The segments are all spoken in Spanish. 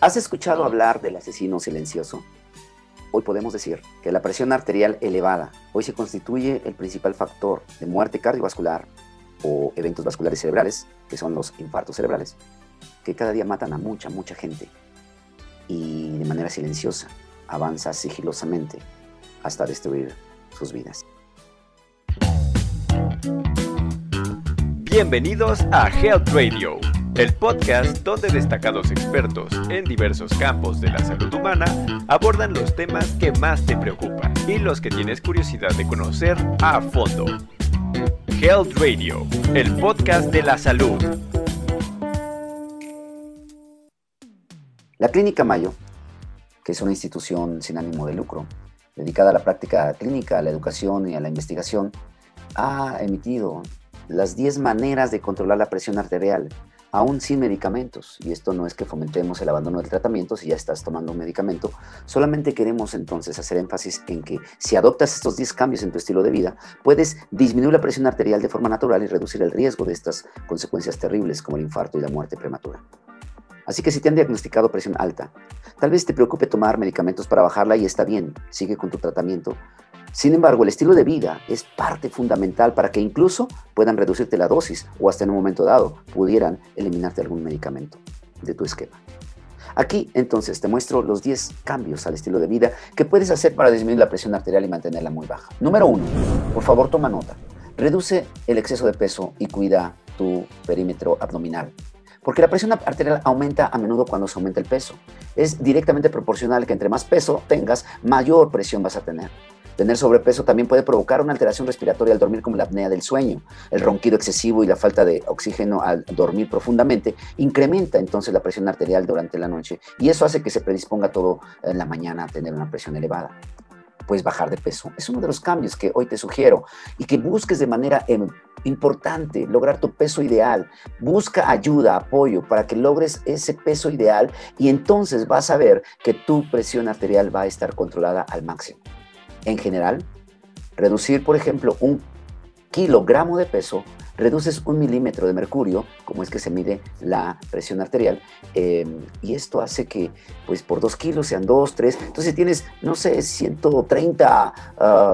¿Has escuchado hablar del asesino silencioso? Hoy podemos decir que la presión arterial elevada hoy se constituye el principal factor de muerte cardiovascular o eventos vasculares cerebrales, que son los infartos cerebrales, que cada día matan a mucha, mucha gente y de manera silenciosa avanza sigilosamente hasta destruir sus vidas. Bienvenidos a Health Radio el podcast donde destacados expertos en diversos campos de la salud humana abordan los temas que más te preocupan y los que tienes curiosidad de conocer a fondo. Health Radio, el podcast de la salud. La Clínica Mayo, que es una institución sin ánimo de lucro, dedicada a la práctica clínica, a la educación y a la investigación, ha emitido las 10 maneras de controlar la presión arterial aún sin medicamentos. Y esto no es que fomentemos el abandono del tratamiento si ya estás tomando un medicamento. Solamente queremos entonces hacer énfasis en que si adoptas estos 10 cambios en tu estilo de vida, puedes disminuir la presión arterial de forma natural y reducir el riesgo de estas consecuencias terribles como el infarto y la muerte prematura. Así que si te han diagnosticado presión alta, tal vez te preocupe tomar medicamentos para bajarla y está bien, sigue con tu tratamiento, sin embargo, el estilo de vida es parte fundamental para que incluso puedan reducirte la dosis o hasta en un momento dado pudieran eliminarte algún medicamento de tu esquema. Aquí entonces te muestro los 10 cambios al estilo de vida que puedes hacer para disminuir la presión arterial y mantenerla muy baja. Número 1. Por favor, toma nota. Reduce el exceso de peso y cuida tu perímetro abdominal. Porque la presión arterial aumenta a menudo cuando se aumenta el peso. Es directamente proporcional que entre más peso tengas, mayor presión vas a tener. Tener sobrepeso también puede provocar una alteración respiratoria al dormir como la apnea del sueño. El ronquido excesivo y la falta de oxígeno al dormir profundamente incrementa entonces la presión arterial durante la noche y eso hace que se predisponga todo en la mañana a tener una presión elevada. Puedes bajar de peso. Es uno de los cambios que hoy te sugiero y que busques de manera em, importante lograr tu peso ideal. Busca ayuda, apoyo para que logres ese peso ideal y entonces vas a ver que tu presión arterial va a estar controlada al máximo en general, reducir, por ejemplo, un kilogramo de peso reduces un milímetro de mercurio, como es que se mide la presión arterial, em, y esto hace que, pues, por dos kilos sean dos, tres, entonces tienes, no sé, 130,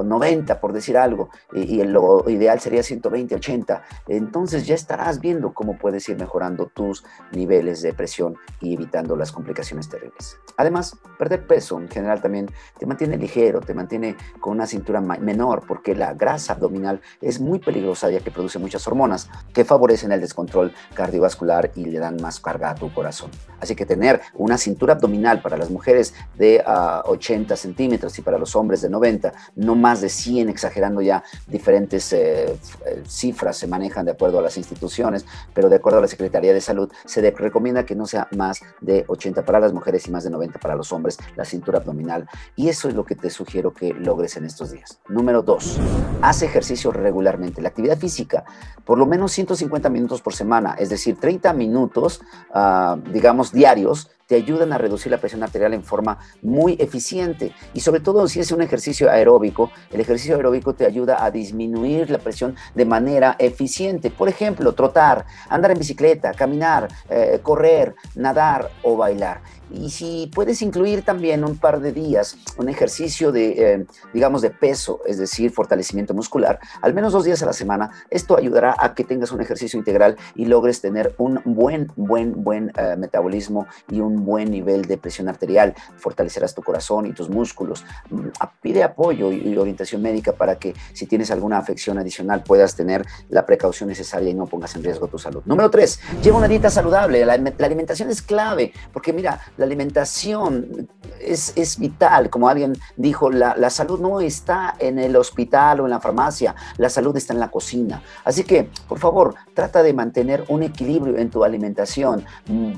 90, ah, por decir algo, y, y, lo ideal sería 120, 80, entonces ya estarás viendo cómo puedes ir mejorando tus niveles de presión y evitando las complicaciones terribles. Además, perder peso en general también te mantiene ligero, te mantiene con una cintura menor, porque la grasa abdominal es muy peligrosa ya que produce muchas hormonas que favorecen el descontrol cardiovascular y le dan más carga a tu corazón. Así que tener una cintura abdominal para las mujeres de 80 ah, centímetros y para los hombres de 90, no más de 100, exagerando ya diferentes eh, eh, cifras se manejan de acuerdo a las instituciones, pero de acuerdo a la Secretaría de Salud, se recomienda que no sea más de 80 para las mujeres y más de 90 para los hombres, la cintura abdominal. Y eso es lo que te sugiero que logres en estos días. Número 2. Haz ejercicio regularmente. La actividad física por lo menos 150 minutos por semana, es decir, 30 minutos, ah, digamos, diarios, te ayudan a reducir la presión arterial en forma muy eficiente. Y sobre todo si es un ejercicio aeróbico, el ejercicio aeróbico te ayuda a disminuir la presión de manera eficiente. Por ejemplo, trotar, andar en bicicleta, caminar, eh, correr, nadar o bailar. Y si puedes incluir también un par de días un ejercicio de, eh, digamos, de peso, es decir, fortalecimiento muscular, al menos dos días a la semana, esto ayudará a que tengas un ejercicio integral y logres tener un buen, buen, buen eh, metabolismo y un buen nivel de presión arterial. Fortalecerás tu corazón y tus músculos. Mm, pide apoyo y orientación médica para que si tienes alguna afección adicional puedas tener la precaución necesaria y no pongas en riesgo tu salud. Número tres, lleva una dieta saludable. La, alimentación es clave porque mira, la alimentación es, es vital. Como alguien dijo, la, la, salud no está en el hospital o en la farmacia, la salud está en la cocina. Así que, por favor, trata de mantener un equilibrio en tu alimentación.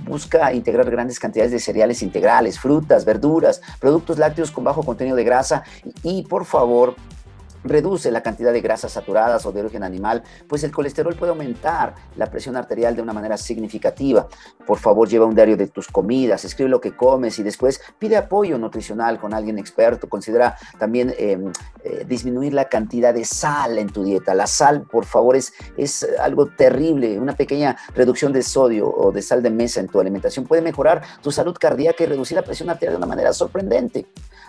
Busca integrar grandes cantidades de cereales integrales, frutas, verduras, productos lácteos con bajo contenido de grasa. Y, por favor, reduce la cantidad de grasas saturadas o de origen animal, pues el colesterol puede aumentar la presión arterial de una manera significativa. Por favor, lleva un diario de tus comidas, escribe lo que comes y después pide apoyo nutricional con alguien experto. Considera también em, eh, disminuir la cantidad de sal en tu dieta. La sal, por favor, es, es algo terrible. Una pequeña reducción de sodio o de sal de mesa en tu alimentación puede mejorar tu salud cardíaca y reducir la presión arterial de una manera sorprendente.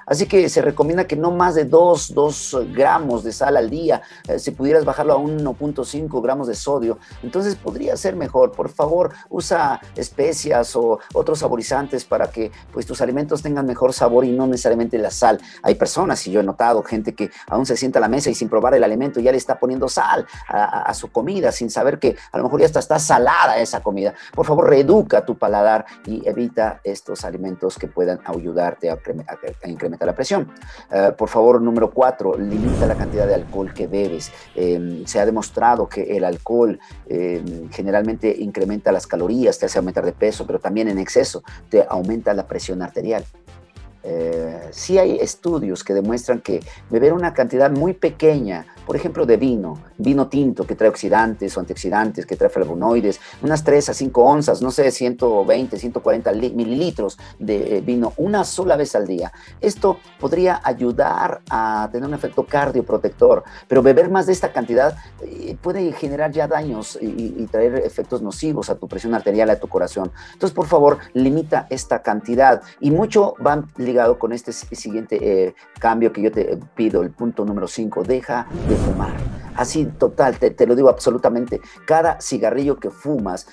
Así que se recomienda que no más de 2, 2 gramos de sal al día, eh, si pudieras bajarlo a 1.5 gramos de sodio, entonces podría ser mejor. Por favor, usa especias o otros saborizantes para que pues, tus alimentos tengan mejor sabor y no necesariamente la sal. Hay personas, y yo he notado, gente que aún se sienta a la mesa y sin probar el alimento ya le está poniendo sal a, su comida sin saber que a lo mejor ya está, salada esa comida. Por favor, reeduca tu paladar y evita estos alimentos que puedan ayudarte a incrementar la presión. Eh, por favor, número cuatro, limita la cantidad de alcohol que bebes. Em, se ha demostrado que el alcohol em, generalmente incrementa las calorías, te hace aumentar de peso, pero también en exceso te aumenta la presión arterial. Eh, sí hay estudios que demuestran que beber una cantidad muy pequeña, por ejemplo, de vino, vino tinto que trae oxidantes o antioxidantes, que trae flavonoides, unas 3 a 5 onzas, no sé, 120, 140 mililitros de vino una sola vez al día. Esto podría ayudar a tener un efecto cardioprotector, pero beber más de esta cantidad eh, puede generar ya daños y, traer efectos nocivos a tu presión arterial, a tu corazón. Entonces, por favor, limita esta cantidad y mucho va ligado con este siguiente eh, cambio que yo te pido, el punto número 5, deja de fumar. Así, total, te, lo digo absolutamente, cada cigarrillo que fumas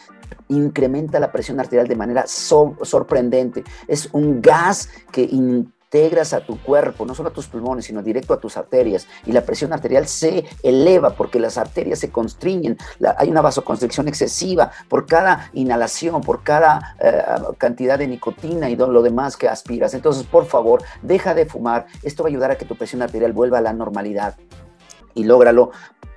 incrementa la presión arterial de manera sorprendente. Es un gas que integras a tu cuerpo, no solo a tus pulmones, sino directo a tus arterias. Y la presión arterial se eleva porque las arterias se constriñen. hay una vasoconstricción excesiva por cada inhalación, por cada eh, cantidad de nicotina y lo demás que aspiras. Entonces, por favor, deja de fumar. Esto va a ayudar a que tu presión arterial vuelva a la normalidad y lógralo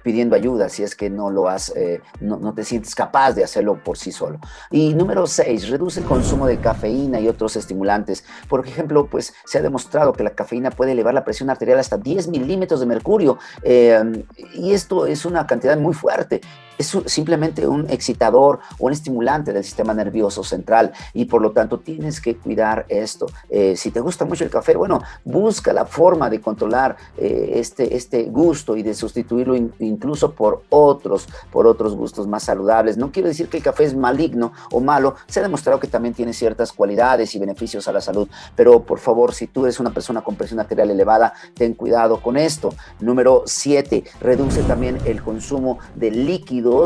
pidiendo ayuda si es que no lo has, eh, no, no, te sientes capaz de hacerlo por sí solo. Y número seis, reduce el consumo de cafeína y otros estimulantes. Por ejemplo, pues se ha demostrado que la cafeína puede elevar la presión arterial hasta 10 milímetros de mercurio eh, y esto es una cantidad muy fuerte es simplemente un excitador o un estimulante del sistema nervioso central y por lo tanto tienes que cuidar esto. Eh, si te gusta mucho el café, bueno, busca la forma de controlar eh, este, este gusto y de sustituirlo incluso por otros, por otros gustos más saludables. No quiero decir que el café es maligno o malo, se ha demostrado que también tiene ciertas cualidades y beneficios a la salud, pero por favor, si tú eres una persona con presión arterial elevada, ten cuidado con esto. Número 7, reduce también el consumo de líquido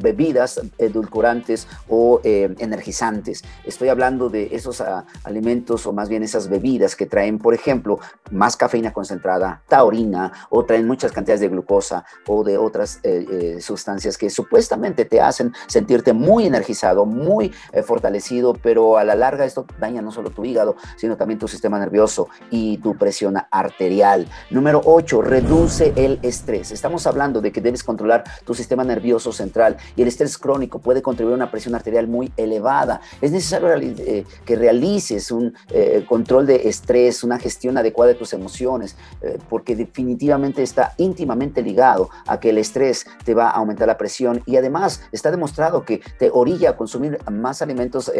bebidas edulcorantes o eh, energizantes. Estoy hablando de esos ah, alimentos o más bien esas bebidas que traen, por ejemplo, más cafeína concentrada, taurina, o traen muchas cantidades de glucosa o de otras eh, eh, sustancias que supuestamente te hacen sentirte muy energizado, muy fortalecido, pero a la larga esto daña no solo tu hígado, sino también tu sistema nervioso y tu presión arterial. Número 8, reduce el estrés. Estamos hablando de que debes controlar tu sistema nervioso central y el estrés crónico puede contribuir a una presión arterial muy elevada. Es necesario eh, que realices un eh, control de estrés, una gestión adecuada de tus emociones, eh, porque definitivamente está íntimamente ligado a que el estrés te va a aumentar la presión y además está demostrado que te orilla a consumir más alimentos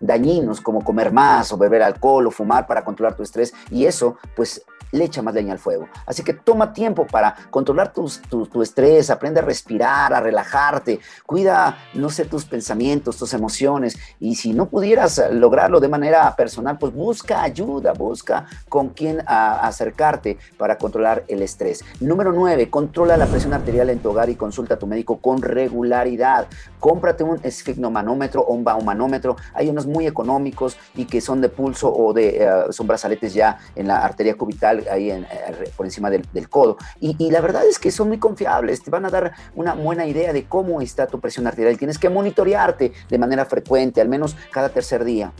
dañinos como comer más o beber alcohol o fumar para controlar tu estrés y eso pues le echa más leña al fuego. Así que toma tiempo para controlar tu, tu, estrés, aprende a respirar, a relajarte, cuida, no sé, tus pensamientos, tus emociones. Y si no pudieras lograrlo de manera personal, pues busca ayuda, busca con quién acercarte para controlar el estrés. Número 9, controla la presión arterial en tu hogar y consulta a tu médico con regularidad. Cómprate un esfignomanómetro o un baumanómetro. Hay unos muy económicos y que son de pulso o de, eh, son brazaletes ya en la arteria cubital ahí eh, por encima del, codo. Y, la verdad es que son muy confiables, te van a dar una buena idea de cómo está tu presión arterial. Tienes que monitorearte de manera frecuente, al menos cada tercer día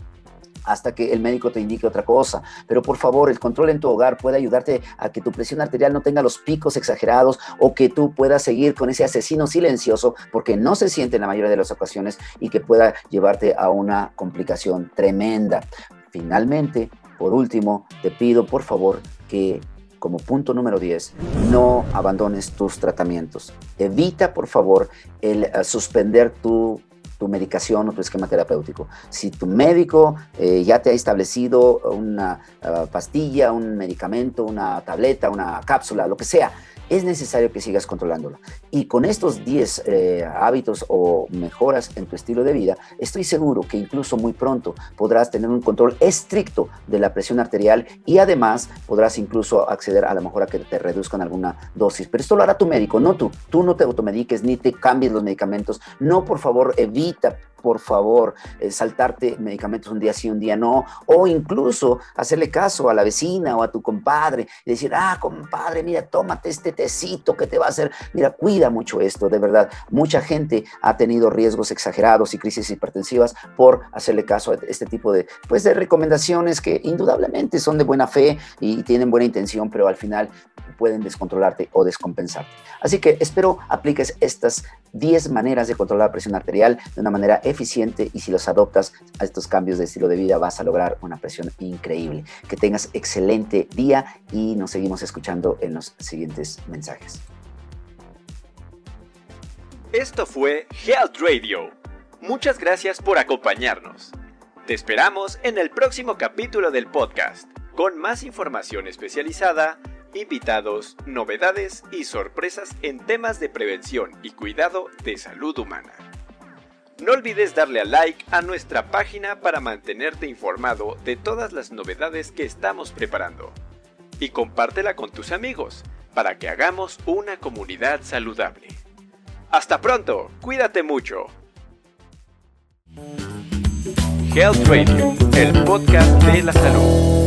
hasta que el médico te indique otra cosa. Pero por favor, el control en tu hogar puede ayudarte a que tu presión arterial no tenga los picos exagerados o que tú puedas seguir con ese asesino silencioso porque no se siente en la mayoría de las ocasiones y que pueda llevarte a una complicación tremenda. Finalmente, por último, te pido por favor que como punto número 10, no abandones tus tratamientos. Evita, por favor, el eh, suspender tu tu medicación o tu esquema terapéutico. Si tu médico eh, ya te ha establecido una ah, pastilla, un medicamento, una tableta, una cápsula, lo que sea, es necesario que sigas controlándolo. Y con estos 10 eh, hábitos o mejoras en tu estilo de vida, estoy seguro que incluso muy pronto podrás tener un control estricto de la presión arterial y además podrás incluso acceder a lo mejor que te reduzcan alguna dosis. Pero esto lo hará tu médico, no tú. Tú no te automediques ni te cambies los medicamentos. No, por favor, evita por favor, eh, saltarte medicamentos un día sí, un día no, o incluso hacerle caso a la vecina o a tu compadre y decir, ah, compadre, mira, tómate este tecito que te va a hacer, mira, cuida mucho esto, de verdad. Mucha gente ha tenido riesgos exagerados y crisis hipertensivas por hacerle caso a este tipo de, pues, de recomendaciones que indudablemente son de buena fe y tienen buena intención, pero al final pueden descontrolarte o descompensarte. Así que espero apliques estas 10 maneras de controlar la presión arterial de una manera eficiente y si los adoptas a estos cambios de estilo de vida vas a lograr una presión increíble. Que tengas excelente día y nos seguimos escuchando en los siguientes mensajes. Esto fue Health Radio. Muchas gracias por acompañarnos. Te esperamos en el próximo capítulo del podcast, con más información especializada invitados, novedades y sorpresas en temas de prevención y cuidado de salud humana. No olvides darle a like a nuestra página para mantenerte informado de todas las novedades que estamos preparando. Y compártela con tus amigos para que hagamos una comunidad saludable. Hasta pronto, cuídate mucho. Health Radio, el podcast de la salud.